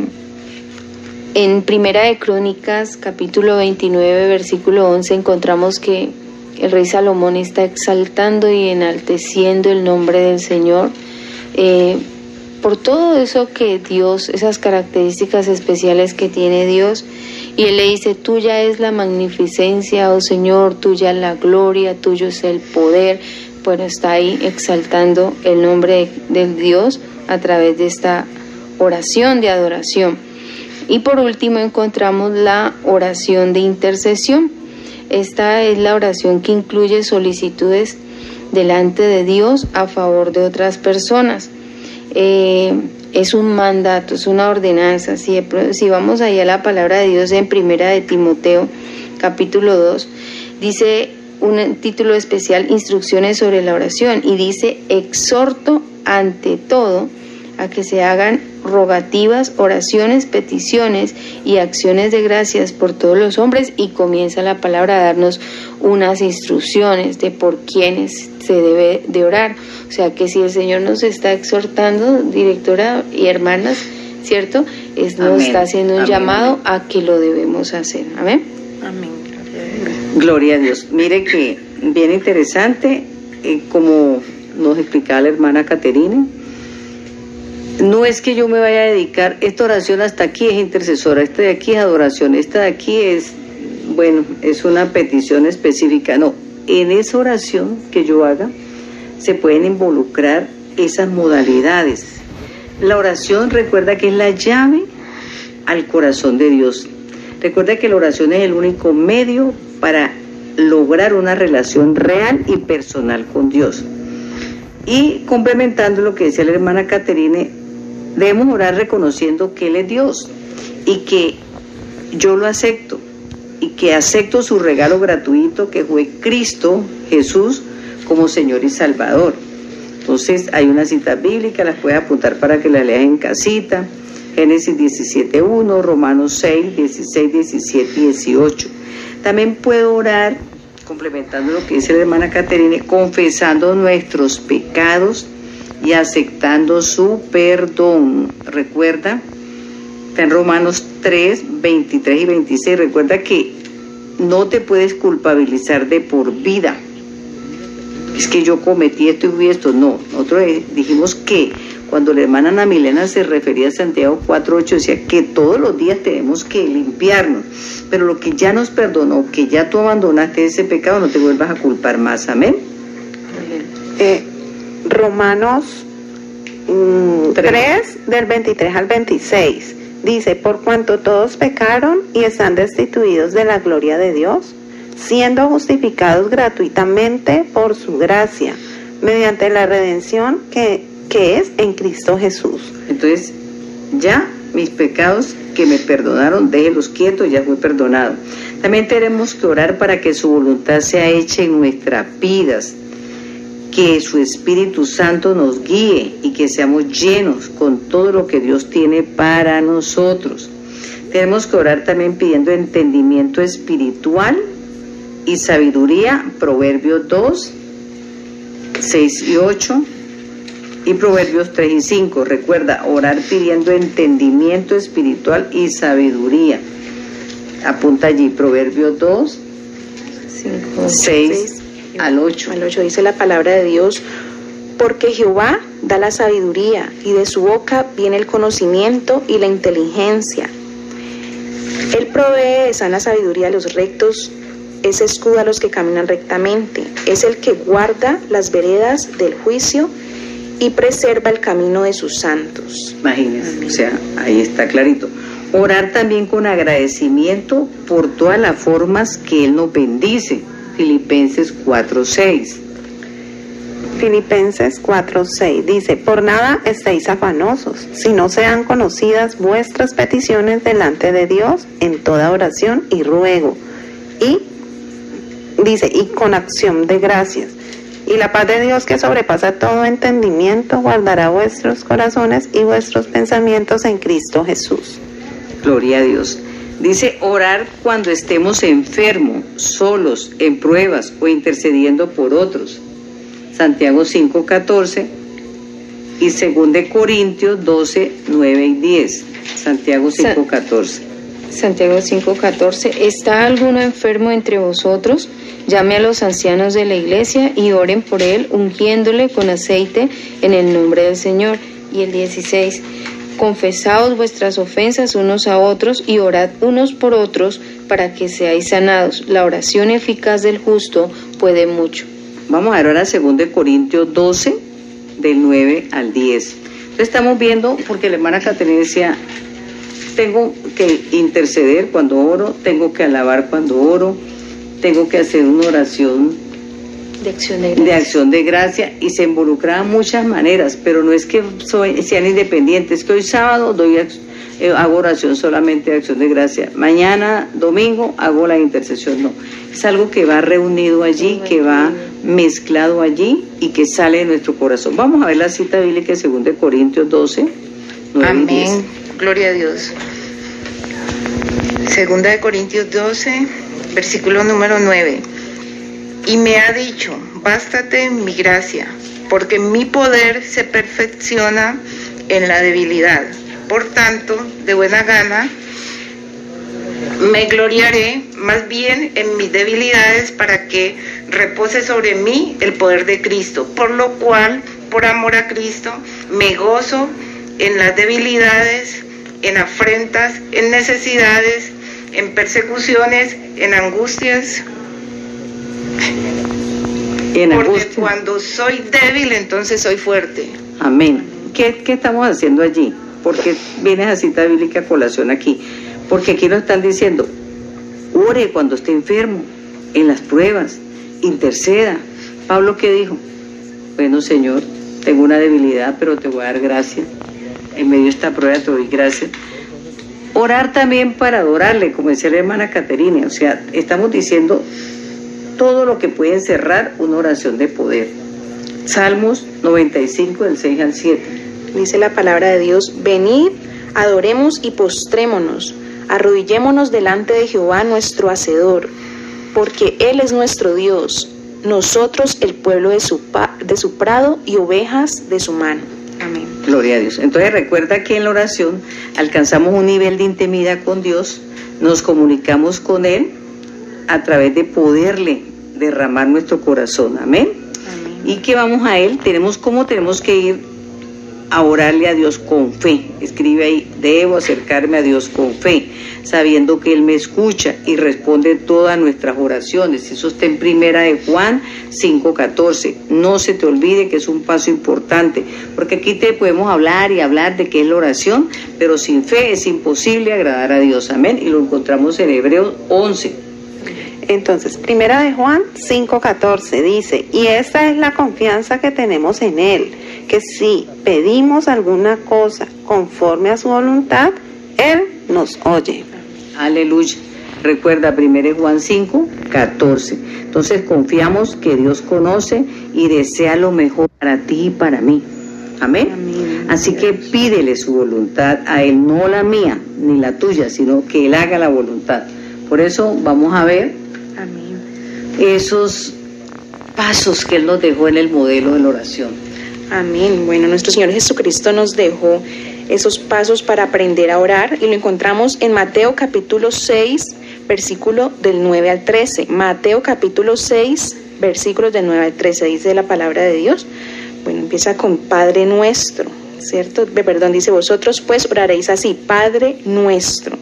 en Primera de Crónicas, capítulo 29, versículo 11, encontramos que el rey Salomón está exaltando y enalteciendo el nombre del Señor. Eh, por todo eso que Dios, esas características especiales que tiene Dios, y él le dice, tuya es la magnificencia, oh Señor, tuya la gloria, tuyo es el poder, bueno, está ahí exaltando el nombre del Dios a través de esta oración de adoración. Y por último encontramos la oración de intercesión. Esta es la oración que incluye solicitudes delante de Dios a favor de otras personas. Eh, es un mandato, es una ordenanza. Si, si vamos ahí a la palabra de Dios en primera de Timoteo, capítulo 2, dice un título especial, Instrucciones sobre la oración, y dice, exhorto ante todo a que se hagan rogativas, oraciones, peticiones y acciones de gracias por todos los hombres y comienza la palabra a darnos unas instrucciones de por quiénes se debe de orar. O sea que si el Señor nos está exhortando, directora y hermanas, ¿cierto? Es, nos está haciendo un llamado a que lo debemos hacer. Amén. Amén. Gloria a Dios. Mire que bien interesante, eh, como nos explicaba la hermana Caterina, no es que yo me vaya a dedicar, esta oración hasta aquí es intercesora, esta de aquí es adoración, esta de aquí es, bueno, es una petición específica. No, en esa oración que yo haga se pueden involucrar esas modalidades. La oración recuerda que es la llave al corazón de Dios. Recuerda que la oración es el único medio para lograr una relación real y personal con Dios. Y complementando lo que decía la hermana Caterine, debemos orar reconociendo que Él es Dios y que yo lo acepto y que acepto su regalo gratuito que fue Cristo Jesús como Señor y Salvador. Entonces hay una cita bíblica, las puedes apuntar para que la leas en casita. Génesis 17.1, Romanos 6, 16, 17 y 18. También puedo orar, complementando lo que dice la hermana Caterine, confesando nuestros pecados y aceptando su perdón. Recuerda, está en Romanos 3, 23 y 26. Recuerda que no te puedes culpabilizar de por vida. Es que yo cometí esto y esto. No, nosotros dijimos que cuando la hermana Ana Milena se refería a Santiago 4.8, decía que todos los días tenemos que limpiarnos, pero lo que ya nos perdonó, que ya tú abandonaste ese pecado, no te vuelvas a culpar más. Amén. Eh, Romanos 3, mm, del 23 al 26 dice, por cuanto todos pecaron y están destituidos de la gloria de Dios, siendo justificados gratuitamente por su gracia, mediante la redención que que es en Cristo Jesús. Entonces, ya mis pecados que me perdonaron, déjelos quietos, ya fue perdonado. También tenemos que orar para que su voluntad sea hecha en nuestras vidas. que su Espíritu Santo nos guíe y que seamos llenos con todo lo que Dios tiene para nosotros. Tenemos que orar también pidiendo entendimiento espiritual y sabiduría, Proverbios 2, 6 y 8 y Proverbios 3 y 5. Recuerda, orar pidiendo entendimiento espiritual y sabiduría. Apunta allí, Proverbios 2, 6 al 8. Al 8 dice la palabra de Dios, porque Jehová da la sabiduría y de su boca viene el conocimiento y la inteligencia. Él provee de sana sabiduría a los rectos, es escudo a los que caminan rectamente, es el que guarda las veredas del juicio y preserva el camino de sus santos. Imagínense, o sea, ahí está clarito. Orar también con agradecimiento por todas las formas que Él nos bendice. Filipenses 4:6. Filipenses 4:6 dice, por nada estéis afanosos, si no sean conocidas vuestras peticiones delante de Dios en toda oración y ruego. Y dice, y con acción de gracias. Y la paz de Dios que sobrepasa todo entendimiento guardará vuestros corazones y vuestros pensamientos en Cristo Jesús. Gloria a Dios. Dice orar cuando estemos enfermos, solos, en pruebas o intercediendo por otros. Santiago 5:14 y 2 de Corintios 12, 9 y 10. Santiago 5:14. Santiago 5:14, ¿está alguno enfermo entre vosotros? Llame a los ancianos de la iglesia y oren por él, ungiéndole con aceite en el nombre del Señor. Y el 16, confesaos vuestras ofensas unos a otros y orad unos por otros para que seáis sanados. La oración eficaz del justo puede mucho. Vamos a ver ahora 2 Corintios 12, del 9 al 10. Entonces estamos viendo, porque la hermana Caterina decía, tengo que interceder cuando oro, tengo que alabar cuando oro, tengo que hacer una oración De acción de gracias. de acción de gracia y se involucra de muchas maneras, pero no es que soy, sean independientes, es que hoy sábado doy eh, hago oración solamente de acción de gracia, mañana domingo hago la intercesión, no, es algo que va reunido allí, que va mezclado allí y que sale de nuestro corazón. Vamos a ver la cita bíblica de 2 Corintios 12, 9 y 10. Gloria a Dios. Segunda de Corintios 12, versículo número 9. Y me ha dicho, bástate mi gracia, porque mi poder se perfecciona en la debilidad. Por tanto, de buena gana, me gloriaré más bien en mis debilidades para que repose sobre mí el poder de Cristo. Por lo cual, por amor a Cristo, me gozo en las debilidades, en afrentas, en necesidades, en persecuciones, en angustias. En Porque angustia. cuando soy débil, entonces soy fuerte. Amén. ¿Qué, qué estamos haciendo allí? Porque viene esa cita bíblica colación aquí. Porque aquí nos están diciendo, ore cuando esté enfermo, en las pruebas, interceda. Pablo, ¿qué dijo? Bueno, Señor, tengo una debilidad, pero te voy a dar gracia. En medio de esta prueba te doy gracias. Orar también para adorarle, como decía la hermana Caterina. O sea, estamos diciendo todo lo que puede encerrar una oración de poder. Salmos 95 del 6 al 7. Dice la palabra de Dios, venid, adoremos y postrémonos, arrodillémonos delante de Jehová nuestro Hacedor, porque Él es nuestro Dios, nosotros el pueblo de su, de su prado y ovejas de su mano. Amén. Gloria a Dios. Entonces recuerda que en la oración alcanzamos un nivel de intimidad con Dios, nos comunicamos con Él a través de poderle derramar nuestro corazón. Amén. Y que vamos a Él, tenemos cómo tenemos que ir a orarle a Dios con fe. Escribe ahí, debo acercarme a Dios con fe, sabiendo que Él me escucha y responde todas nuestras oraciones. Eso está en primera de Juan 5.14. No se te olvide que es un paso importante, porque aquí te podemos hablar y hablar de qué es la oración, pero sin fe es imposible agradar a Dios. Amén. Y lo encontramos en Hebreos 11. Entonces, primera de Juan 5:14 dice, y esta es la confianza que tenemos en Él, que si pedimos alguna cosa conforme a su voluntad, Él nos oye. Aleluya. Recuerda 1 Juan 5, 14. Entonces confiamos que Dios conoce y desea lo mejor para ti y para mí. Amén. Así que pídele su voluntad a Él, no la mía ni la tuya, sino que Él haga la voluntad. Por eso vamos a ver esos pasos que Él nos dejó en el modelo de la oración. Amén. Bueno, nuestro Señor Jesucristo nos dejó esos pasos para aprender a orar y lo encontramos en Mateo capítulo 6, versículo del 9 al 13. Mateo capítulo 6, versículos del 9 al 13, dice la palabra de Dios. Bueno, empieza con Padre nuestro, ¿cierto? Perdón, dice vosotros pues oraréis así, Padre nuestro,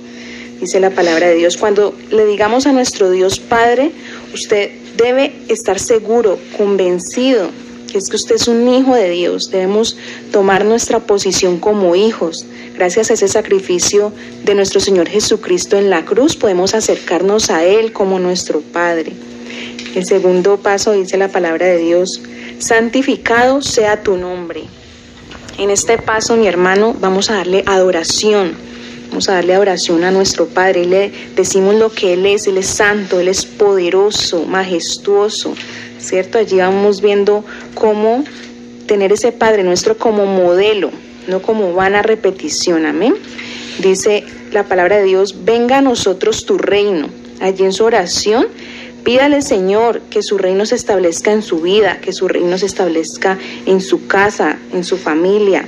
dice la palabra de Dios. Cuando le digamos a nuestro Dios Padre, usted debe estar seguro, convencido, que es que usted es un hijo de Dios. Debemos tomar nuestra posición como hijos. Gracias a ese sacrificio de nuestro Señor Jesucristo en la cruz, podemos acercarnos a Él como nuestro Padre. El segundo paso dice la palabra de Dios, santificado sea tu nombre. En este paso, mi hermano, vamos a darle adoración. Vamos a darle adoración a nuestro Padre. Le decimos lo que Él es. Él es santo, Él es poderoso, majestuoso. ¿Cierto? Allí vamos viendo cómo tener ese Padre nuestro como modelo, no como vana repetición. Amén. Dice la palabra de Dios, venga a nosotros tu reino. Allí en su oración Pídale, Señor, que su reino se establezca en su vida, que su reino se establezca en su casa, en su familia.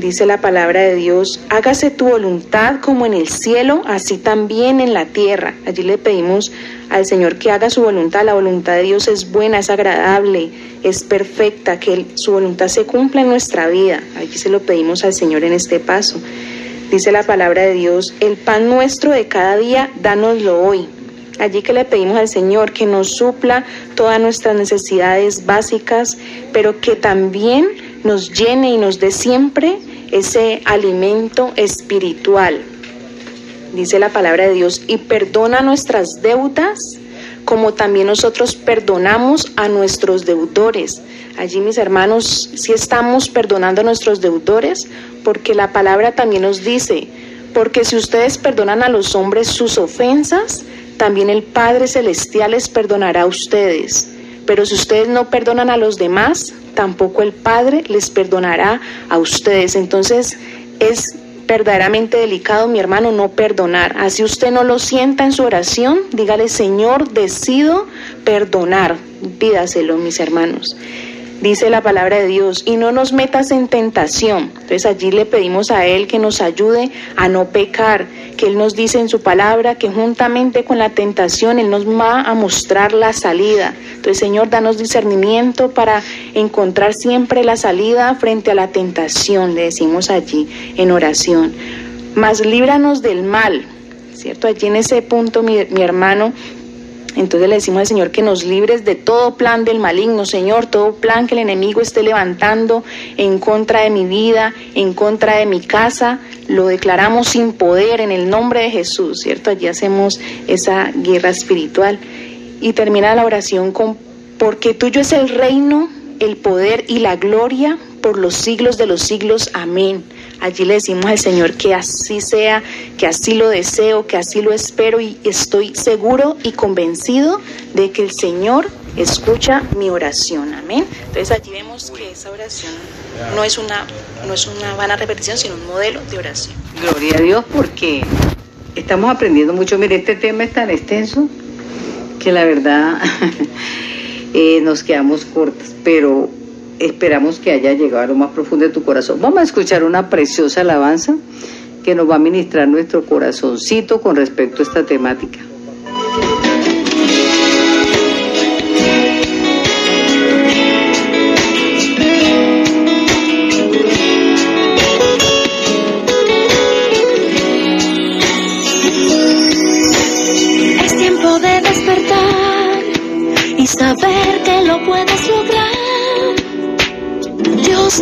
Dice la palabra de Dios, hágase tu voluntad como en el cielo, así también en la tierra. Allí le pedimos al Señor que haga su voluntad. La voluntad de Dios es buena, es agradable, es perfecta, que su voluntad se cumpla en nuestra vida. Allí se lo pedimos al Señor en este paso. Dice la palabra de Dios, el pan nuestro de cada día, dánoslo hoy Allí que le pedimos al Señor que nos supla todas nuestras necesidades básicas, pero que también nos llene y nos dé siempre ese alimento espiritual. Dice la palabra de Dios, y perdona nuestras deudas como también nosotros perdonamos a nuestros deudores. Allí, mis hermanos, si estamos perdonando a nuestros deudores, porque la palabra también nos dice, porque si ustedes perdonan a los hombres sus ofensas, también el Padre Celestial les perdonará a ustedes. Pero si ustedes no perdonan a los demás, tampoco el Padre les perdonará a ustedes. Entonces es verdaderamente delicado, mi hermano, no perdonar. Así usted no lo sienta en su oración, dígale, Señor, decido perdonar. Pídaselo, mis hermanos dice la palabra de Dios, y no nos metas en tentación. Entonces allí le pedimos a Él que nos ayude a no pecar, que Él nos dice en su palabra que juntamente con la tentación Él nos va a mostrar la salida. Entonces Señor, danos discernimiento para encontrar siempre la salida frente a la tentación, le decimos allí en oración. Mas líbranos del mal, ¿cierto? Allí en ese punto, mi, mi hermano, entonces le decimos al Señor que nos libres de todo plan del maligno, Señor, todo plan que el enemigo esté levantando en contra de mi vida, en contra de mi casa, lo declaramos sin poder en el nombre de Jesús, ¿cierto? Allí hacemos esa guerra espiritual. Y termina la oración con, porque tuyo es el reino, el poder y la gloria por los siglos de los siglos. Amén. Allí le decimos al Señor que así sea, que así lo deseo, que así lo espero y estoy seguro y convencido de que el Señor escucha mi oración. Amén. Entonces allí vemos que esa oración no es una, no es una vana repetición, sino un modelo de oración. Gloria a Dios porque estamos aprendiendo mucho. Mire, este tema es tan extenso que la verdad eh, nos quedamos cortos, pero esperamos que haya llegado a lo más profundo de tu corazón. Vamos a escuchar una preciosa alabanza que nos va a ministrar nuestro corazoncito con respecto a esta temática.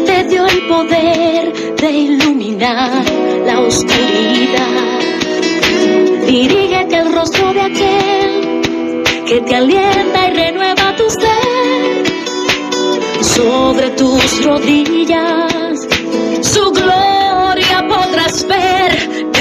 Te dio el poder de iluminar la oscuridad. Dirígete al rostro de aquel que te alienta y renueva tu ser. Sobre tus rodillas, su gloria podrás ver.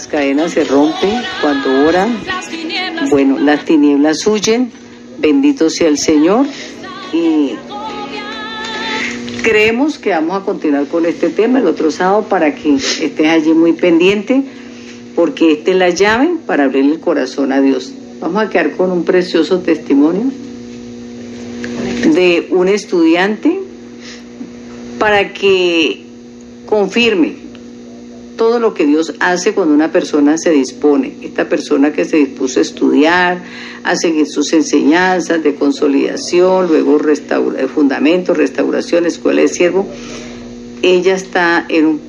Las cadenas se rompen. Cuando oran, bueno, las tinieblas huyen. Bendito sea el Señor. Y creemos que vamos a continuar con este tema el otro sábado para que estés allí muy pendiente, porque esta es la llave para abrir el corazón a Dios. Vamos a quedar con un precioso testimonio de un estudiante para que confirme todo lo que Dios hace cuando una persona se dispone. Esta persona que se dispuso a estudiar, a seguir sus enseñanzas de consolidación, luego restaura, fundamentos, restauración, escuela de siervo, ella está en un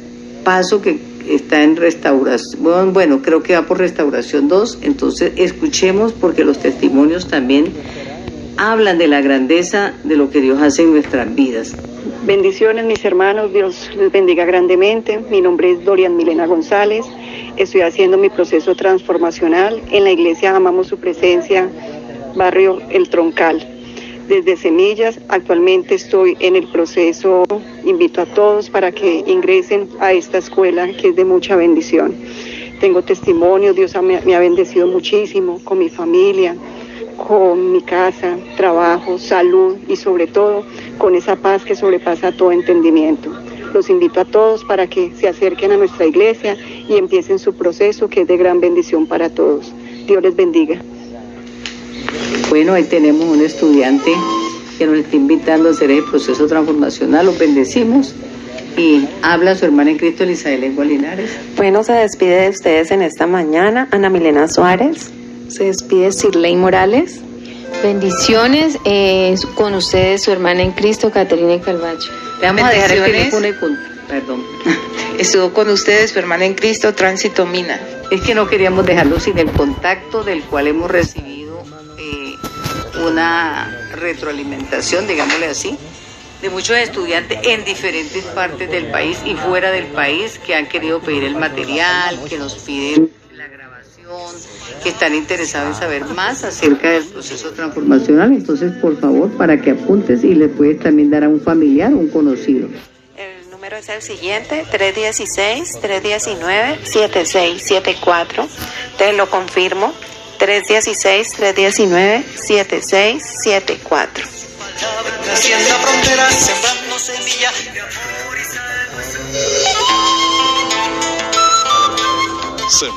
paso que está en restauración, bueno, creo que va por restauración 2, entonces escuchemos porque los testimonios también hablan de la grandeza de lo que Dios hace en nuestras vidas. Bendiciones mis hermanos, Dios les bendiga grandemente. Mi nombre es Dorian Milena González. Estoy haciendo mi proceso transformacional en la iglesia Amamos su presencia, barrio El Troncal. Desde Semillas, actualmente estoy en el proceso, invito a todos para que ingresen a esta escuela que es de mucha bendición. Tengo testimonio, Dios me, ha bendecido muchísimo con mi familia, con mi casa, trabajo, salud y sobre todo con esa paz que sobrepasa todo entendimiento. Los invito a todos para que se acerquen a nuestra iglesia y empiecen su proceso que es de gran bendición para todos. Dios les bendiga. Bueno, ahí tenemos un estudiante que nos está invitando a hacer el proceso transformacional, los bendecimos y habla su hermana en Cristo Elizabeth Lengua Linares. Bueno, se despide de ustedes en esta mañana Ana Milena Suárez. Se despide Sirley Morales. Bendiciones eh, con ustedes, su hermana en Cristo, Caterina Calvacho. Le vamos a dejar el Bendiciones. teléfono y con... Perdón. Estuvo con ustedes su hermana en Cristo, Tránsito Mina. Es que no queríamos dejarlo sin el contacto del cual hemos recibido eh, una retroalimentación, digámosle así, de muchos estudiantes en diferentes partes del país y fuera del país que han querido pedir el material, que nos piden la grabación, que están interesados en saber más acerca del proceso transformacional. Entonces, por favor, para que apuntes y le puedes también dar a un familiar o un conocido. El número es el siguiente, 316-319-7674. Te lo confirmo, 316-319-7674. Haciendo fronteras, sembrando semillas de